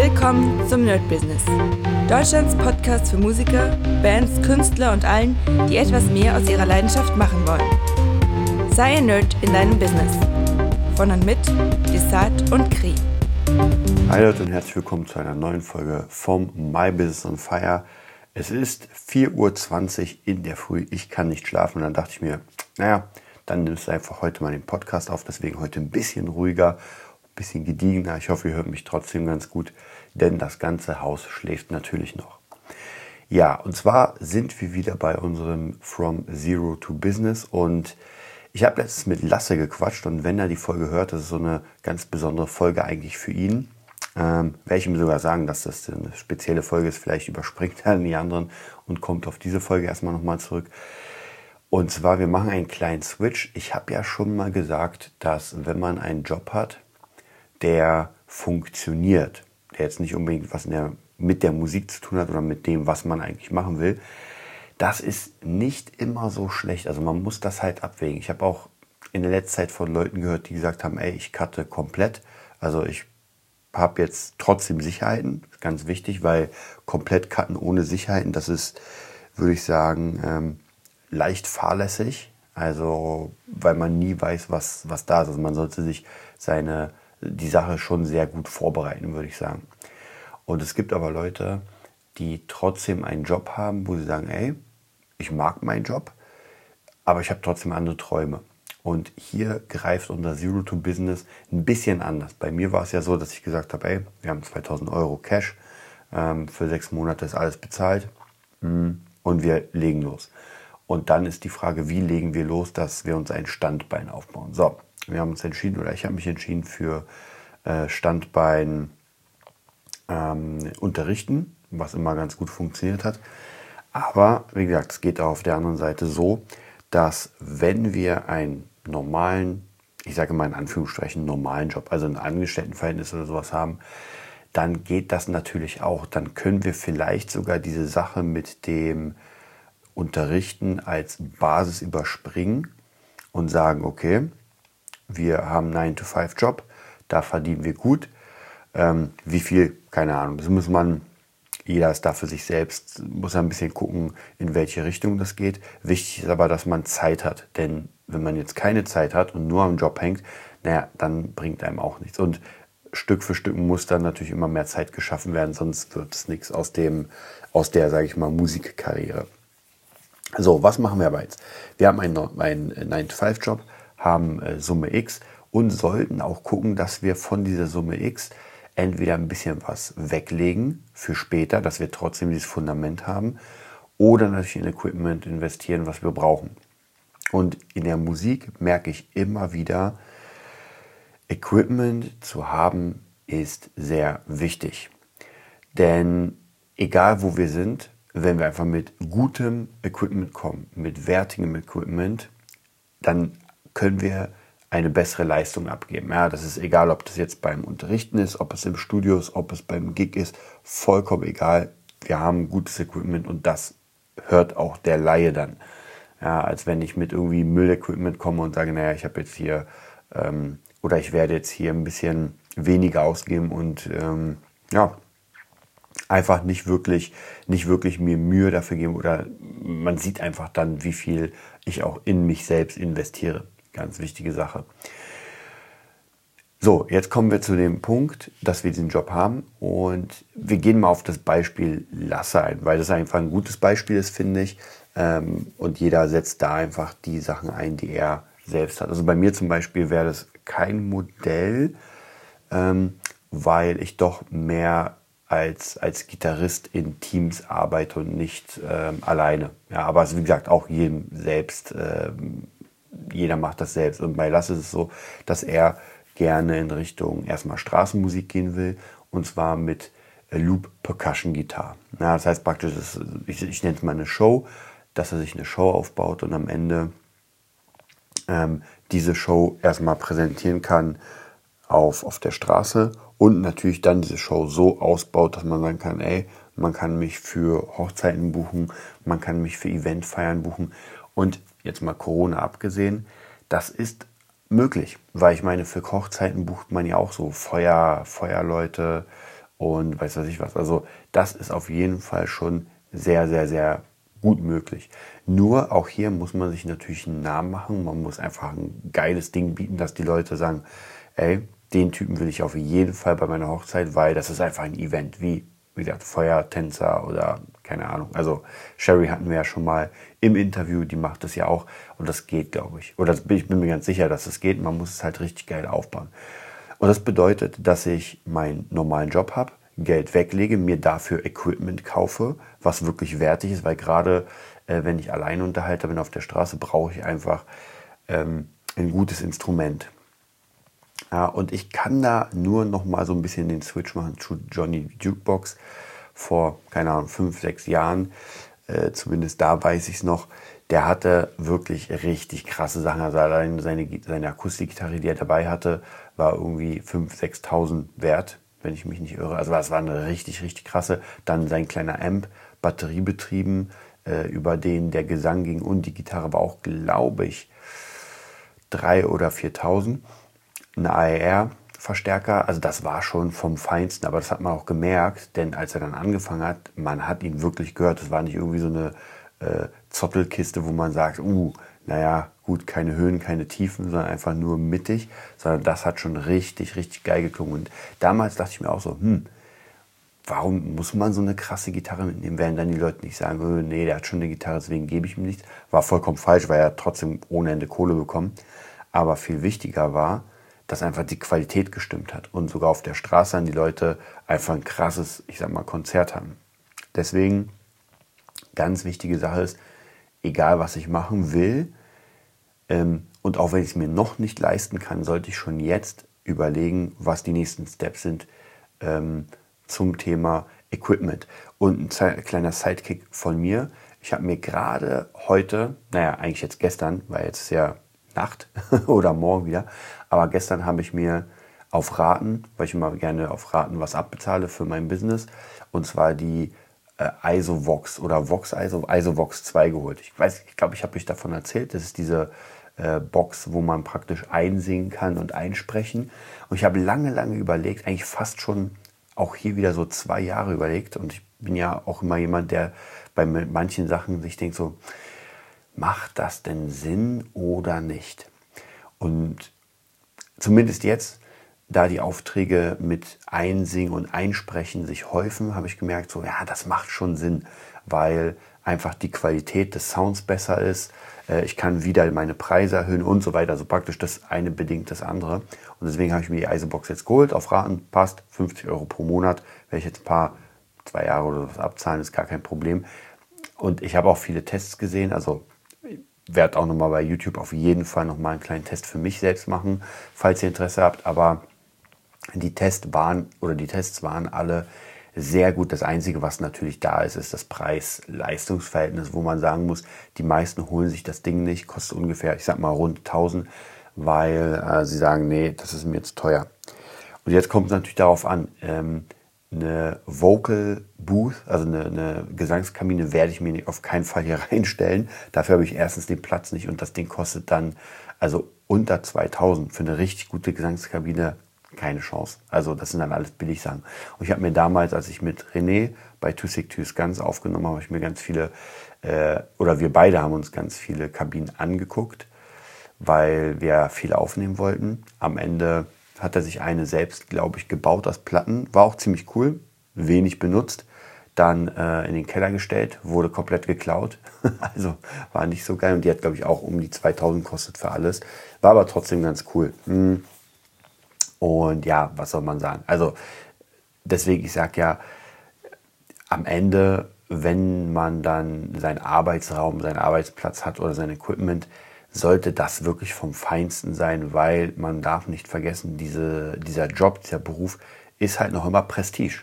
Willkommen zum Nerd Business. Deutschlands Podcast für Musiker, Bands, Künstler und allen, die etwas mehr aus ihrer Leidenschaft machen wollen. Sei ein Nerd in deinem Business. Von und mit Desart und Kri. Hi Leute und herzlich willkommen zu einer neuen Folge vom My Business on Fire. Es ist 4.20 Uhr in der Früh. Ich kann nicht schlafen und dann dachte ich mir, naja, dann nimmst du einfach heute mal den Podcast auf. Deswegen heute ein bisschen ruhiger, ein bisschen gediegener. Ich hoffe, ihr hört mich trotzdem ganz gut, denn das ganze Haus schläft natürlich noch. Ja, und zwar sind wir wieder bei unserem From Zero to Business und ich habe letztens mit Lasse gequatscht und wenn er die Folge hört, das ist so eine ganz besondere Folge eigentlich für ihn. Ähm, werde ich ihm sogar sagen, dass das eine spezielle Folge ist. Vielleicht überspringt er die anderen und kommt auf diese Folge erstmal nochmal zurück. Und zwar, wir machen einen kleinen Switch. Ich habe ja schon mal gesagt, dass wenn man einen Job hat, der funktioniert, der jetzt nicht unbedingt was der, mit der Musik zu tun hat oder mit dem, was man eigentlich machen will, das ist nicht immer so schlecht. Also man muss das halt abwägen. Ich habe auch in der letzten Zeit von Leuten gehört, die gesagt haben, ey, ich cutte komplett. Also ich habe jetzt trotzdem Sicherheiten, ganz wichtig, weil komplett cutten ohne Sicherheiten, das ist, würde ich sagen, ähm, leicht fahrlässig. Also, weil man nie weiß, was, was da ist. Also man sollte sich seine, die Sache schon sehr gut vorbereiten, würde ich sagen. Und es gibt aber Leute, die trotzdem einen Job haben, wo sie sagen, ey, ich mag meinen Job, aber ich habe trotzdem andere Träume. Und hier greift unser Zero to Business ein bisschen anders. Bei mir war es ja so, dass ich gesagt habe, ey, wir haben 2000 Euro Cash, ähm, für sechs Monate ist alles bezahlt mm, und wir legen los. Und dann ist die Frage, wie legen wir los, dass wir uns ein Standbein aufbauen. So, wir haben uns entschieden, oder ich habe mich entschieden für äh, Standbein ähm, unterrichten, was immer ganz gut funktioniert hat. Aber wie gesagt, es geht auch auf der anderen Seite so, dass wenn wir einen normalen, ich sage mal in Anführungsstrichen normalen Job, also ein Angestelltenverhältnis oder sowas haben, dann geht das natürlich auch. Dann können wir vielleicht sogar diese Sache mit dem Unterrichten als Basis überspringen und sagen, okay, wir haben einen 9-to-5-Job, da verdienen wir gut. Ähm, wie viel? Keine Ahnung. Das muss man, jeder ist da für sich selbst, muss ein bisschen gucken, in welche Richtung das geht. Wichtig ist aber, dass man Zeit hat. Denn wenn man jetzt keine Zeit hat und nur am Job hängt, naja, dann bringt einem auch nichts. Und Stück für Stück muss dann natürlich immer mehr Zeit geschaffen werden, sonst wird es nichts aus aus der, sage ich mal, Musikkarriere. So, was machen wir aber jetzt? Wir haben einen, einen 9-to-5-Job, haben äh, Summe X und sollten auch gucken, dass wir von dieser Summe X entweder ein bisschen was weglegen für später, dass wir trotzdem dieses Fundament haben, oder natürlich in Equipment investieren, was wir brauchen. Und in der Musik merke ich immer wieder, Equipment zu haben ist sehr wichtig. Denn egal wo wir sind, wenn wir einfach mit gutem Equipment kommen, mit wertigem Equipment, dann können wir eine bessere Leistung abgeben. Ja, das ist egal, ob das jetzt beim Unterrichten ist, ob es im Studio ist, ob es beim Gig ist, vollkommen egal. Wir haben gutes Equipment und das hört auch der Laie dann. Ja, als wenn ich mit irgendwie Müllequipment komme und sage, naja, ich habe jetzt hier ähm, oder ich werde jetzt hier ein bisschen weniger ausgeben und ähm, ja, einfach nicht wirklich, nicht wirklich mir Mühe dafür geben oder man sieht einfach dann, wie viel ich auch in mich selbst investiere. Ganz wichtige Sache. So, jetzt kommen wir zu dem Punkt, dass wir diesen Job haben und wir gehen mal auf das Beispiel Lasse ein, weil das einfach ein gutes Beispiel ist, finde ich. Ähm, und jeder setzt da einfach die Sachen ein, die er selbst hat. Also bei mir zum Beispiel wäre das kein Modell, ähm, weil ich doch mehr als, als Gitarrist in Teams arbeite und nicht ähm, alleine. Ja, aber es ist wie gesagt auch jedem selbst, jeder macht das selbst. Und bei Lasse ist es so, dass er gerne in Richtung erstmal Straßenmusik gehen will und zwar mit äh, Loop Percussion Gitarre. Ja, das heißt praktisch, ist, ich, ich nenne es mal eine Show, dass er sich eine Show aufbaut und am Ende ähm, diese Show erstmal präsentieren kann auf, auf der Straße und natürlich dann diese Show so ausbaut, dass man sagen kann, ey, man kann mich für Hochzeiten buchen, man kann mich für Eventfeiern buchen und jetzt mal Corona abgesehen, das ist möglich, weil ich meine, für Hochzeiten bucht man ja auch so Feuer, Feuerleute und weiß was ich was. Also das ist auf jeden Fall schon sehr, sehr, sehr gut möglich. Nur auch hier muss man sich natürlich einen Namen machen. Man muss einfach ein geiles Ding bieten, dass die Leute sagen, ey, den Typen will ich auf jeden Fall bei meiner Hochzeit, weil das ist einfach ein Event, wie, wie gesagt, Feuertänzer oder keine Ahnung. Also Sherry hatten wir ja schon mal im Interview, die macht das ja auch und das geht, glaube ich. Oder ich bin mir ganz sicher, dass es geht. Man muss es halt richtig geil aufbauen. Und das bedeutet, dass ich meinen normalen Job habe, Geld weglege, mir dafür Equipment kaufe, was wirklich wertig ist, weil gerade äh, wenn ich allein unterhalter bin auf der Straße, brauche ich einfach ähm, ein gutes Instrument. Ja, und ich kann da nur noch mal so ein bisschen den Switch machen zu Johnny Jukebox vor, keine Ahnung, fünf, sechs Jahren. Äh, zumindest da weiß ich es noch. Der hatte wirklich richtig krasse Sachen. Also allein seine, seine Akustikgitarre, die er dabei hatte, war irgendwie 5.000, 6.000 wert, wenn ich mich nicht irre. Also es war eine richtig, richtig krasse. Dann sein kleiner Amp, batteriebetrieben, äh, über den der Gesang ging und die Gitarre war auch, glaube ich, 3.000 oder 4.000 ein AER-Verstärker. Also das war schon vom Feinsten, aber das hat man auch gemerkt, denn als er dann angefangen hat, man hat ihn wirklich gehört. Das war nicht irgendwie so eine äh, Zottelkiste, wo man sagt, uh, naja, gut, keine Höhen, keine Tiefen, sondern einfach nur mittig, sondern das hat schon richtig, richtig geil geklungen. Und damals dachte ich mir auch so, hm, warum muss man so eine krasse Gitarre mitnehmen? Werden dann die Leute nicht sagen, oh, nee, der hat schon eine Gitarre, deswegen gebe ich ihm nichts. War vollkommen falsch, weil er trotzdem ohne Ende Kohle bekommen. Aber viel wichtiger war, dass einfach die Qualität gestimmt hat und sogar auf der Straße an die Leute einfach ein krasses, ich sag mal, Konzert haben. Deswegen, ganz wichtige Sache ist, egal was ich machen will, ähm, und auch wenn ich es mir noch nicht leisten kann, sollte ich schon jetzt überlegen, was die nächsten Steps sind ähm, zum Thema Equipment. Und ein kleiner Sidekick von mir. Ich habe mir gerade heute, naja, eigentlich jetzt gestern, weil jetzt ist ja Nacht oder morgen wieder. Aber gestern habe ich mir auf Raten, weil ich immer gerne auf Raten was abbezahle für mein Business, und zwar die äh, ISOVox oder Vox ISO, ISOVox 2 geholt. Ich weiß, ich glaube, ich habe euch davon erzählt. Das ist diese äh, Box, wo man praktisch einsingen kann und einsprechen. Und ich habe lange, lange überlegt, eigentlich fast schon auch hier wieder so zwei Jahre überlegt. Und ich bin ja auch immer jemand, der bei manchen Sachen sich denkt so, macht das denn Sinn oder nicht? Und zumindest jetzt, da die Aufträge mit Einsingen und Einsprechen sich häufen, habe ich gemerkt, so ja, das macht schon Sinn, weil einfach die Qualität des Sounds besser ist. Äh, ich kann wieder meine Preise erhöhen und so weiter. Also praktisch das eine bedingt das andere. Und deswegen habe ich mir die Eisebox jetzt geholt. Auf Raten passt 50 Euro pro Monat. Werde ich jetzt ein paar, zwei Jahre oder was abzahlen, ist gar kein Problem. Und ich habe auch viele Tests gesehen. Also werde auch nochmal bei YouTube auf jeden Fall nochmal einen kleinen Test für mich selbst machen, falls ihr Interesse habt. Aber die Tests waren oder die Tests waren alle sehr gut. Das Einzige, was natürlich da ist, ist das Preis-Leistungs-Verhältnis, wo man sagen muss, die meisten holen sich das Ding nicht, kostet ungefähr, ich sag mal, rund 1000, weil äh, sie sagen, nee, das ist mir jetzt teuer. Und jetzt kommt es natürlich darauf an, ähm, eine Vocal Booth, also eine, eine, Gesangskabine, werde ich mir auf keinen Fall hier reinstellen. Dafür habe ich erstens den Platz nicht und das Ding kostet dann also unter 2000 für eine richtig gute Gesangskabine keine Chance. Also das sind dann alles Billigsachen. Und ich habe mir damals, als ich mit René bei Too Sick Too ganz aufgenommen habe, ich mir ganz viele, äh, oder wir beide haben uns ganz viele Kabinen angeguckt, weil wir viel aufnehmen wollten. Am Ende hat er sich eine selbst, glaube ich, gebaut aus Platten. War auch ziemlich cool, wenig benutzt. Dann äh, in den Keller gestellt, wurde komplett geklaut. also war nicht so geil. Und die hat, glaube ich, auch um die 2000 kostet für alles. War aber trotzdem ganz cool. Hm. Und ja, was soll man sagen? Also deswegen, ich sage ja, am Ende, wenn man dann seinen Arbeitsraum, seinen Arbeitsplatz hat oder sein Equipment, sollte das wirklich vom Feinsten sein, weil man darf nicht vergessen, diese, dieser Job, dieser Beruf ist halt noch immer Prestige.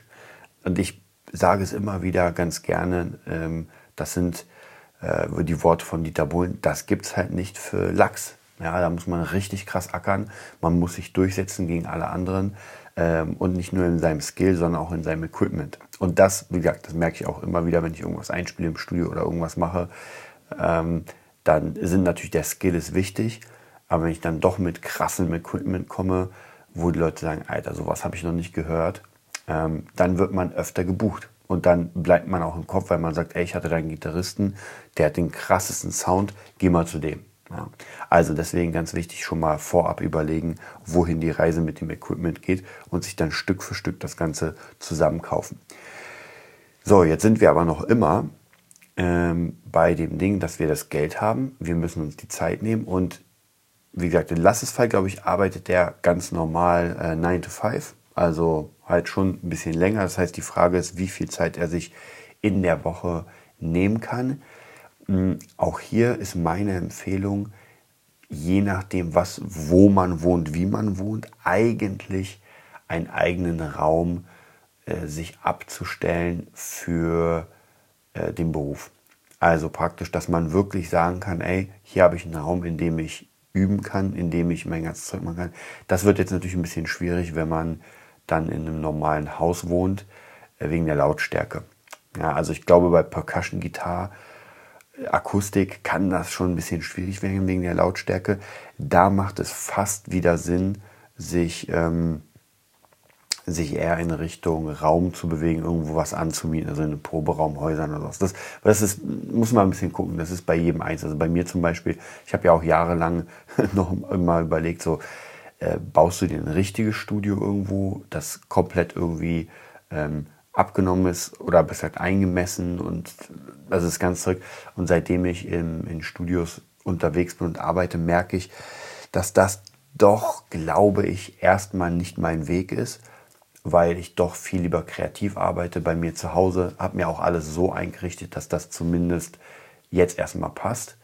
Und ich sage es immer wieder ganz gerne, ähm, das sind äh, die Worte von Dieter Bohlen, das gibt es halt nicht für Lachs. Ja, da muss man richtig krass ackern, man muss sich durchsetzen gegen alle anderen ähm, und nicht nur in seinem Skill, sondern auch in seinem Equipment. Und das, wie gesagt, das merke ich auch immer wieder, wenn ich irgendwas einspiele im Studio oder irgendwas mache. Ähm, dann sind natürlich der Skill ist wichtig, aber wenn ich dann doch mit krassem Equipment komme, wo die Leute sagen, Alter, sowas habe ich noch nicht gehört, ähm, dann wird man öfter gebucht. Und dann bleibt man auch im Kopf, weil man sagt, ey, ich hatte da einen Gitarristen, der hat den krassesten Sound, geh mal zu dem. Ja. Also deswegen ganz wichtig schon mal vorab überlegen, wohin die Reise mit dem Equipment geht und sich dann Stück für Stück das Ganze zusammenkaufen. So, jetzt sind wir aber noch immer ähm, bei dem Ding, dass wir das Geld haben. Wir müssen uns die Zeit nehmen und wie gesagt, in Lasses Fall, glaube ich, arbeitet der ganz normal äh, 9 to 5. Also halt schon ein bisschen länger. Das heißt, die Frage ist, wie viel Zeit er sich in der Woche nehmen kann. Hm, auch hier ist meine Empfehlung, je nachdem, was, wo man wohnt, wie man wohnt, eigentlich einen eigenen Raum äh, sich abzustellen für äh, den Beruf. Also praktisch, dass man wirklich sagen kann, ey, hier habe ich einen Raum, in dem ich üben kann, in dem ich mein ganzes Zeug machen kann. Das wird jetzt natürlich ein bisschen schwierig, wenn man dann in einem normalen Haus wohnt, äh, wegen der Lautstärke. Ja, also ich glaube, bei Percussion Gitarre, äh, Akustik kann das schon ein bisschen schwierig werden wegen der Lautstärke. Da macht es fast wieder Sinn, sich, ähm, sich eher in Richtung Raum zu bewegen, irgendwo was anzumieten, also in Proberaumhäusern oder was. Das, das ist, muss man ein bisschen gucken, das ist bei jedem eins. Also bei mir zum Beispiel, ich habe ja auch jahrelang noch mal überlegt, so, äh, baust du dir ein richtiges Studio irgendwo, das komplett irgendwie ähm, abgenommen ist oder besser gesagt eingemessen und das ist ganz zurück. Und seitdem ich in, in Studios unterwegs bin und arbeite, merke ich, dass das doch, glaube ich, erstmal nicht mein Weg ist, weil ich doch viel lieber kreativ arbeite bei mir zu Hause, habe mir auch alles so eingerichtet, dass das zumindest jetzt erstmal passt.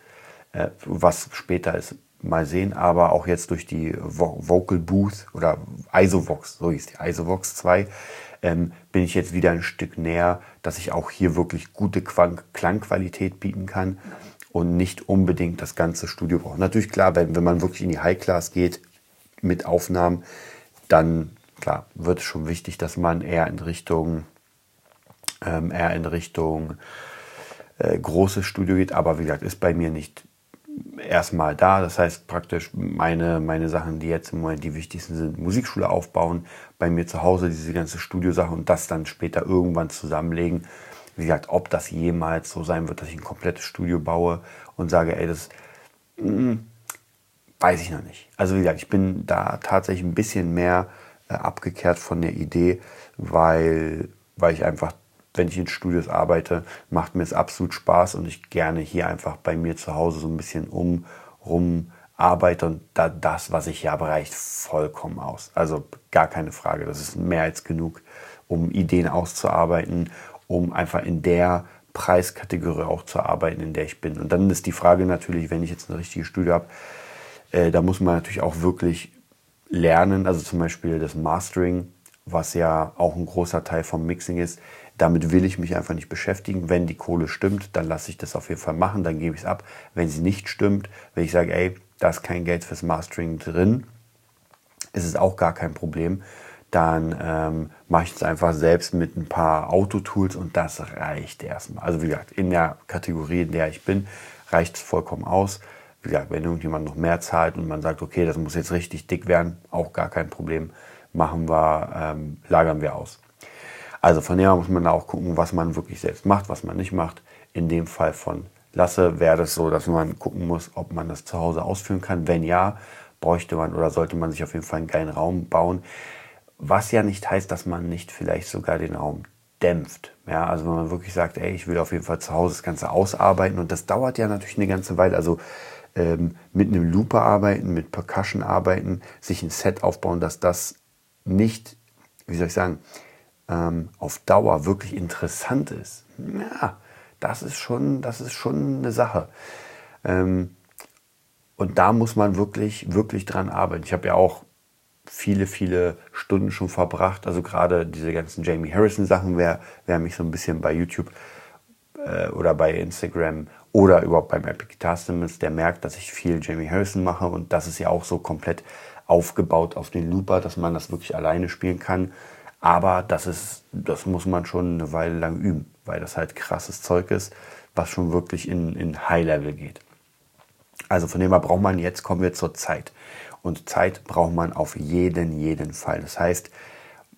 Äh, was später ist, mal sehen, aber auch jetzt durch die Vocal Booth oder Isovox, so hieß die Isovox 2, ähm, bin ich jetzt wieder ein Stück näher, dass ich auch hier wirklich gute Klangqualität bieten kann und nicht unbedingt das ganze Studio brauche. Natürlich klar, wenn, wenn man wirklich in die High Class geht mit Aufnahmen, dann klar wird es schon wichtig, dass man eher in Richtung ähm, eher in Richtung äh, großes Studio geht, aber wie gesagt, ist bei mir nicht erstmal da. Das heißt praktisch meine, meine Sachen, die jetzt im Moment die wichtigsten sind, Musikschule aufbauen, bei mir zu Hause diese ganze Studiosache und das dann später irgendwann zusammenlegen. Wie gesagt, ob das jemals so sein wird, dass ich ein komplettes Studio baue und sage, ey, das mm, weiß ich noch nicht. Also wie gesagt, ich bin da tatsächlich ein bisschen mehr abgekehrt von der Idee, weil, weil ich einfach wenn ich in Studios arbeite, macht mir es absolut Spaß und ich gerne hier einfach bei mir zu Hause so ein bisschen um rum arbeite und da, das, was ich hier habe, reicht vollkommen aus. Also gar keine Frage. Das ist mehr als genug, um Ideen auszuarbeiten, um einfach in der Preiskategorie auch zu arbeiten, in der ich bin. Und dann ist die Frage natürlich, wenn ich jetzt eine richtige Studio habe, äh, da muss man natürlich auch wirklich lernen, also zum Beispiel das Mastering, was ja auch ein großer Teil vom Mixing ist, damit will ich mich einfach nicht beschäftigen. Wenn die Kohle stimmt, dann lasse ich das auf jeden Fall machen, dann gebe ich es ab. Wenn sie nicht stimmt, wenn ich sage, ey, da ist kein Geld fürs Mastering drin, ist es auch gar kein Problem. Dann ähm, mache ich es einfach selbst mit ein paar Autotools und das reicht erstmal. Also wie gesagt, in der Kategorie, in der ich bin, reicht es vollkommen aus. Wie gesagt, wenn irgendjemand noch mehr zahlt und man sagt, okay, das muss jetzt richtig dick werden, auch gar kein Problem, machen wir, ähm, lagern wir aus. Also von daher muss man da auch gucken, was man wirklich selbst macht, was man nicht macht. In dem Fall von Lasse wäre das so, dass man gucken muss, ob man das zu Hause ausführen kann. Wenn ja, bräuchte man oder sollte man sich auf jeden Fall einen geilen Raum bauen. Was ja nicht heißt, dass man nicht vielleicht sogar den Raum dämpft. Ja, also wenn man wirklich sagt, ey, ich will auf jeden Fall zu Hause das Ganze ausarbeiten und das dauert ja natürlich eine ganze Weile. Also ähm, mit einem Looper arbeiten, mit Percussion arbeiten, sich ein Set aufbauen, dass das nicht, wie soll ich sagen, ähm, auf Dauer wirklich interessant ist, ja, das ist schon, das ist schon eine Sache. Ähm, und da muss man wirklich, wirklich dran arbeiten. Ich habe ja auch viele, viele Stunden schon verbracht. Also gerade diese ganzen Jamie Harrison Sachen, wer, wer mich so ein bisschen bei YouTube äh, oder bei Instagram oder überhaupt beim Epic Guitar Simmons, der merkt, dass ich viel Jamie Harrison mache und das ist ja auch so komplett aufgebaut auf den Looper, dass man das wirklich alleine spielen kann. Aber das ist, das muss man schon eine Weile lang üben, weil das halt krasses Zeug ist, was schon wirklich in, in High-Level geht. Also von dem her braucht man, jetzt kommen wir zur Zeit. Und Zeit braucht man auf jeden, jeden Fall. Das heißt,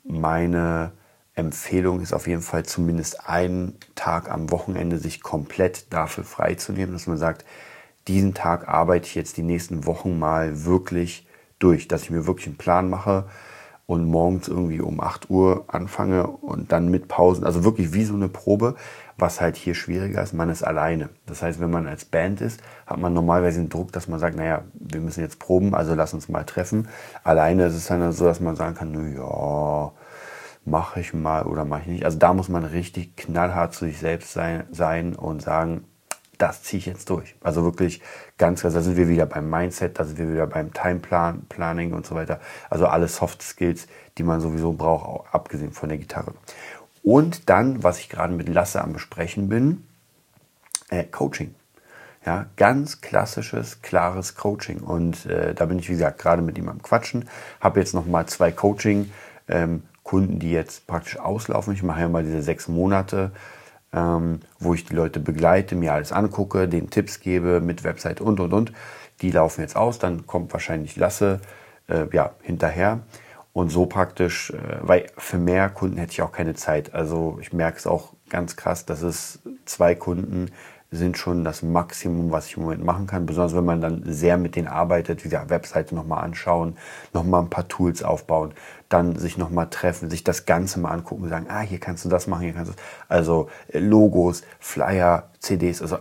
meine Empfehlung ist auf jeden Fall zumindest einen Tag am Wochenende sich komplett dafür freizunehmen, dass man sagt, diesen Tag arbeite ich jetzt die nächsten Wochen mal wirklich durch, dass ich mir wirklich einen Plan mache und morgens irgendwie um 8 Uhr anfange und dann mit Pausen, also wirklich wie so eine Probe, was halt hier schwieriger ist, man ist alleine. Das heißt, wenn man als Band ist, hat man normalerweise den Druck, dass man sagt, naja, wir müssen jetzt proben, also lass uns mal treffen. Alleine ist es dann so, dass man sagen kann, na ja, mache ich mal oder mache ich nicht. Also da muss man richtig knallhart zu sich selbst sein, sein und sagen, das ziehe ich jetzt durch. Also wirklich ganz, da sind wir wieder beim Mindset, da sind wir wieder beim Timeplan, Planning und so weiter. Also alle Soft Skills, die man sowieso braucht, auch abgesehen von der Gitarre. Und dann, was ich gerade mit Lasse am Besprechen bin, äh, Coaching. Ja, ganz klassisches, klares Coaching. Und äh, da bin ich, wie gesagt, gerade mit ihm am Quatschen. Habe jetzt nochmal zwei Coaching. Ähm, Kunden, die jetzt praktisch auslaufen. Ich mache ja mal diese sechs Monate, ähm, wo ich die Leute begleite, mir alles angucke, denen Tipps gebe mit Website und und und. Die laufen jetzt aus, dann kommt wahrscheinlich Lasse äh, ja, hinterher. Und so praktisch, äh, weil für mehr Kunden hätte ich auch keine Zeit. Also ich merke es auch ganz krass, dass es zwei Kunden sind schon das Maximum, was ich im Moment machen kann. Besonders wenn man dann sehr mit denen arbeitet, wie gesagt, Webseite nochmal anschauen, nochmal ein paar Tools aufbauen, dann sich nochmal treffen, sich das Ganze mal angucken und sagen, ah, hier kannst du das machen, hier kannst du das. Also äh, Logos, Flyer, CDs, also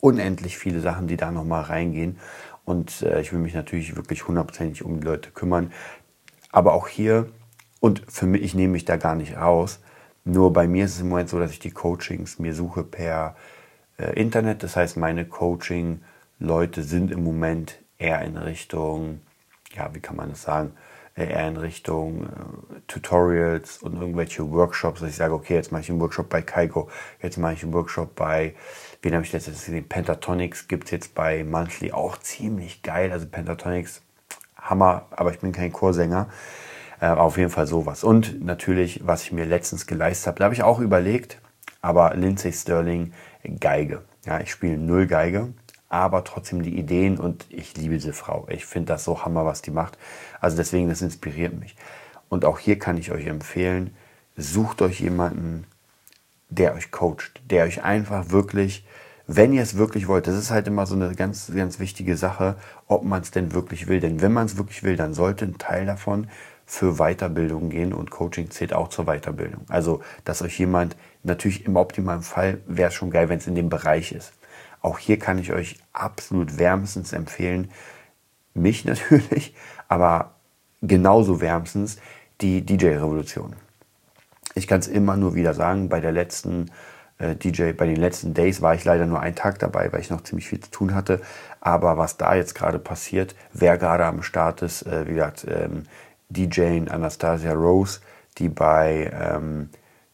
unendlich viele Sachen, die da nochmal reingehen. Und äh, ich will mich natürlich wirklich hundertprozentig um die Leute kümmern. Aber auch hier, und für mich, ich nehme mich da gar nicht raus, nur bei mir ist es im Moment so, dass ich die Coachings mir suche per Internet. Das heißt, meine Coaching-Leute sind im Moment eher in Richtung, ja, wie kann man das sagen, äh, eher in Richtung äh, Tutorials und irgendwelche Workshops, dass ich sage, okay, jetzt mache ich einen Workshop bei Kaigo, jetzt mache ich einen Workshop bei, wen habe ich letztes gesehen, Pentatonics gibt es jetzt bei Monthly auch ziemlich geil, also Pentatonics, Hammer, aber ich bin kein Chorsänger, äh, auf jeden Fall sowas. Und natürlich, was ich mir letztens geleistet habe, da habe ich auch überlegt, aber Lindsay Sterling Geige. Ja, ich spiele null Geige, aber trotzdem die Ideen und ich liebe diese Frau. Ich finde das so hammer, was die macht. Also deswegen, das inspiriert mich. Und auch hier kann ich euch empfehlen, sucht euch jemanden, der euch coacht, der euch einfach wirklich, wenn ihr es wirklich wollt, das ist halt immer so eine ganz, ganz wichtige Sache, ob man es denn wirklich will. Denn wenn man es wirklich will, dann sollte ein Teil davon für Weiterbildung gehen und Coaching zählt auch zur Weiterbildung. Also, dass euch jemand, natürlich im optimalen Fall wäre es schon geil, wenn es in dem Bereich ist. Auch hier kann ich euch absolut wärmstens empfehlen, mich natürlich, aber genauso wärmstens die DJ-Revolution. Ich kann es immer nur wieder sagen, bei der letzten äh, DJ, bei den letzten Days war ich leider nur einen Tag dabei, weil ich noch ziemlich viel zu tun hatte. Aber was da jetzt gerade passiert, wer gerade am Start ist, äh, wie gesagt, ähm, DJ Anastasia Rose, die bei, ähm,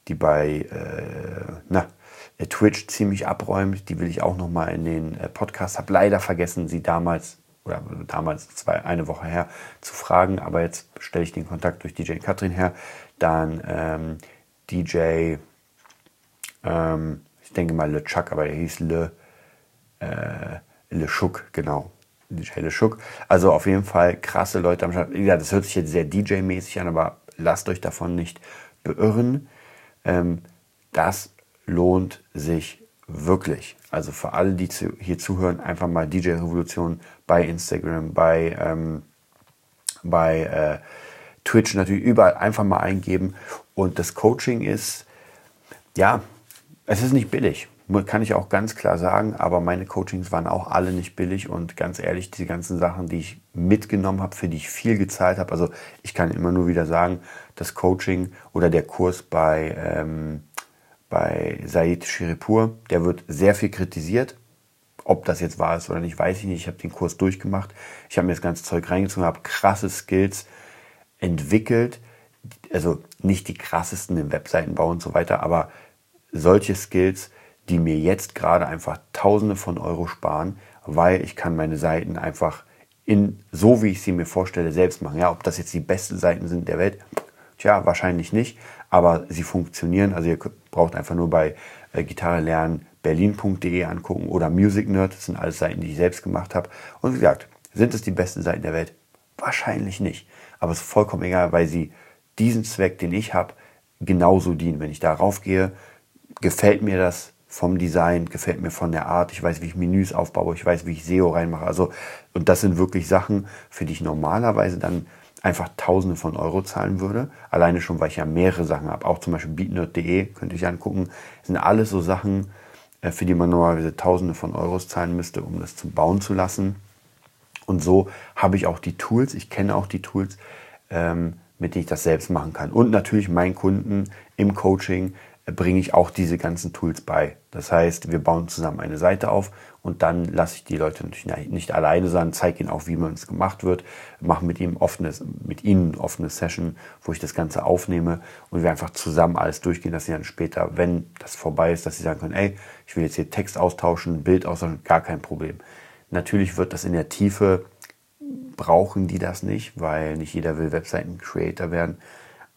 die bei äh, na, äh, Twitch ziemlich abräumt. Die will ich auch noch mal in den äh, Podcast. Habe leider vergessen, sie damals oder damals zwei, eine Woche her zu fragen, aber jetzt stelle ich den Kontakt durch DJ Katrin her. Dann ähm, DJ, ähm, ich denke mal Le Chuck, aber er hieß Le, äh, Le Schuck, genau. DJ LeShook. Also auf jeden Fall krasse Leute am Start. Ja, das hört sich jetzt sehr DJ-mäßig an, aber lasst euch davon nicht beirren. Ähm, das lohnt sich wirklich. Also für alle, die zu, hier zuhören, einfach mal DJ Revolution bei Instagram, bei, ähm, bei äh, Twitch natürlich überall einfach mal eingeben. Und das Coaching ist, ja, es ist nicht billig kann ich auch ganz klar sagen, aber meine Coachings waren auch alle nicht billig und ganz ehrlich, die ganzen Sachen, die ich mitgenommen habe, für die ich viel gezahlt habe, also ich kann immer nur wieder sagen, das Coaching oder der Kurs bei, ähm, bei Said Shiripur, der wird sehr viel kritisiert. Ob das jetzt wahr ist oder nicht, weiß ich nicht. Ich habe den Kurs durchgemacht. Ich habe mir das ganze Zeug reingezogen, habe krasse Skills entwickelt. Also nicht die krassesten im Webseitenbau und so weiter, aber solche Skills, die mir jetzt gerade einfach Tausende von Euro sparen, weil ich kann meine Seiten einfach in so wie ich sie mir vorstelle selbst machen. Ja, ob das jetzt die besten Seiten sind der Welt, tja, wahrscheinlich nicht, aber sie funktionieren. Also ihr braucht einfach nur bei äh, Gitarre lernen berlin.de angucken oder Music Nerd, das sind alles Seiten, die ich selbst gemacht habe. Und wie gesagt, sind es die besten Seiten der Welt? Wahrscheinlich nicht. Aber es ist vollkommen egal, weil sie diesen Zweck, den ich habe, genauso dienen. Wenn ich darauf gehe, gefällt mir das vom Design, gefällt mir von der Art, ich weiß, wie ich Menüs aufbaue, ich weiß, wie ich SEO reinmache. Also, und das sind wirklich Sachen, für die ich normalerweise dann einfach Tausende von Euro zahlen würde. Alleine schon, weil ich ja mehrere Sachen habe. Auch zum Beispiel beatnerd.de könnte ich angucken. Das sind alles so Sachen, äh, für die man normalerweise Tausende von Euros zahlen müsste, um das zu bauen zu lassen. Und so habe ich auch die Tools, ich kenne auch die Tools, ähm, mit denen ich das selbst machen kann. Und natürlich meinen Kunden im Coaching bringe ich auch diese ganzen Tools bei. Das heißt, wir bauen zusammen eine Seite auf und dann lasse ich die Leute natürlich nicht alleine sein, zeige ihnen auch, wie man es gemacht wird, mache mit ihm offenes, mit ihnen offene Session, wo ich das Ganze aufnehme und wir einfach zusammen alles durchgehen, dass sie dann später, wenn das vorbei ist, dass sie sagen können, ey, ich will jetzt hier Text austauschen, Bild austauschen, gar kein Problem. Natürlich wird das in der Tiefe, brauchen die das nicht, weil nicht jeder will Webseiten-Creator werden,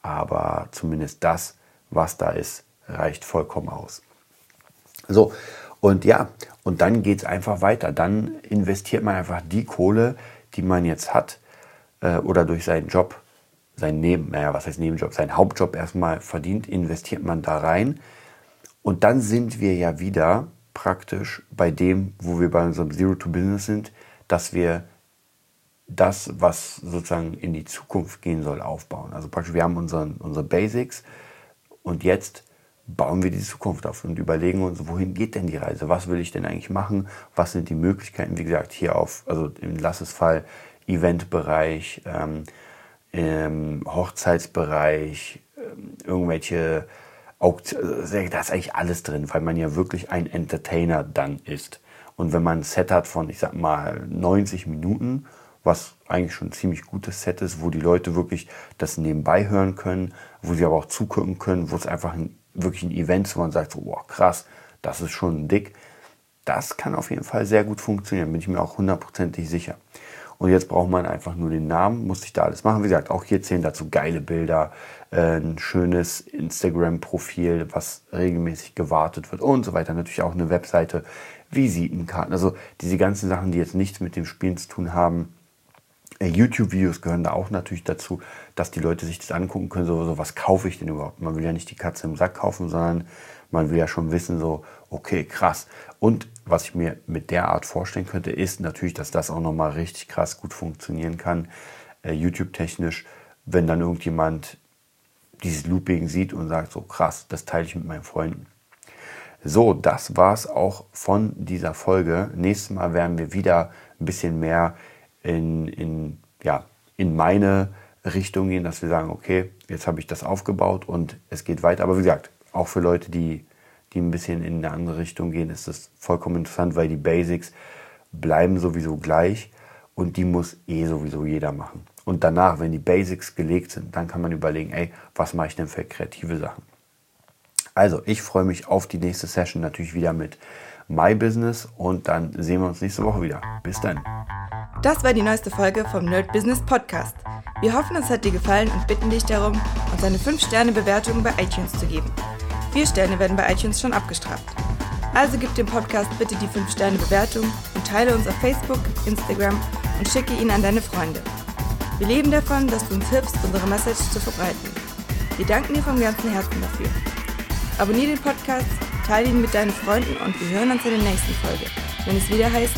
aber zumindest das, was da ist, reicht vollkommen aus. So, und ja, und dann geht es einfach weiter. Dann investiert man einfach die Kohle, die man jetzt hat, äh, oder durch seinen Job, seinen Neben, naja, was heißt Nebenjob, seinen Hauptjob erstmal verdient, investiert man da rein. Und dann sind wir ja wieder praktisch bei dem, wo wir bei unserem Zero to Business sind, dass wir das, was sozusagen in die Zukunft gehen soll, aufbauen. Also praktisch, wir haben unseren, unsere Basics und jetzt bauen wir die Zukunft auf und überlegen uns, wohin geht denn die Reise? Was will ich denn eigentlich machen? Was sind die Möglichkeiten? Wie gesagt, hier auf, also im Lassesfall, Eventbereich, ähm, im Hochzeitsbereich, ähm, irgendwelche Auktionen, also, da ist eigentlich alles drin, weil man ja wirklich ein Entertainer dann ist. Und wenn man ein Set hat von, ich sag mal, 90 Minuten, was eigentlich schon ein ziemlich gutes Set ist, wo die Leute wirklich das nebenbei hören können, wo sie aber auch zugucken können, wo es einfach ein wirklich ein Event, wo man sagt, so, boah, krass, das ist schon dick. Das kann auf jeden Fall sehr gut funktionieren, bin ich mir auch hundertprozentig sicher. Und jetzt braucht man einfach nur den Namen, muss ich da alles machen. Wie gesagt, auch hier zählen dazu geile Bilder, äh, ein schönes Instagram-Profil, was regelmäßig gewartet wird und so weiter. Natürlich auch eine Webseite, Visitenkarten, also diese ganzen Sachen, die jetzt nichts mit dem Spielen zu tun haben, YouTube-Videos gehören da auch natürlich dazu, dass die Leute sich das angucken können, so, so was kaufe ich denn überhaupt? Man will ja nicht die Katze im Sack kaufen, sondern man will ja schon wissen, so, okay, krass. Und was ich mir mit der Art vorstellen könnte, ist natürlich, dass das auch nochmal richtig krass gut funktionieren kann, äh, YouTube-technisch, wenn dann irgendjemand dieses Looping sieht und sagt, so krass, das teile ich mit meinen Freunden. So, das war es auch von dieser Folge. Nächstes Mal werden wir wieder ein bisschen mehr in, in, ja, in meine Richtung gehen, dass wir sagen, okay, jetzt habe ich das aufgebaut und es geht weiter. Aber wie gesagt, auch für Leute, die, die ein bisschen in eine andere Richtung gehen, ist das vollkommen interessant, weil die Basics bleiben sowieso gleich und die muss eh sowieso jeder machen. Und danach, wenn die Basics gelegt sind, dann kann man überlegen, ey, was mache ich denn für kreative Sachen? Also, ich freue mich auf die nächste Session natürlich wieder mit My Business und dann sehen wir uns nächste Woche wieder. Bis dann. Das war die neueste Folge vom Nerd Business Podcast. Wir hoffen, es hat dir gefallen und bitten dich darum, uns eine 5-Sterne-Bewertung bei iTunes zu geben. Vier Sterne werden bei iTunes schon abgestraft. Also gib dem Podcast bitte die 5-Sterne-Bewertung und teile uns auf Facebook, Instagram und schicke ihn an deine Freunde. Wir leben davon, dass du uns hilfst, unsere Message zu verbreiten. Wir danken dir vom ganzen Herzen dafür. Abonnier den Podcast, teile ihn mit deinen Freunden und wir hören uns in der nächsten Folge, wenn es wieder heißt,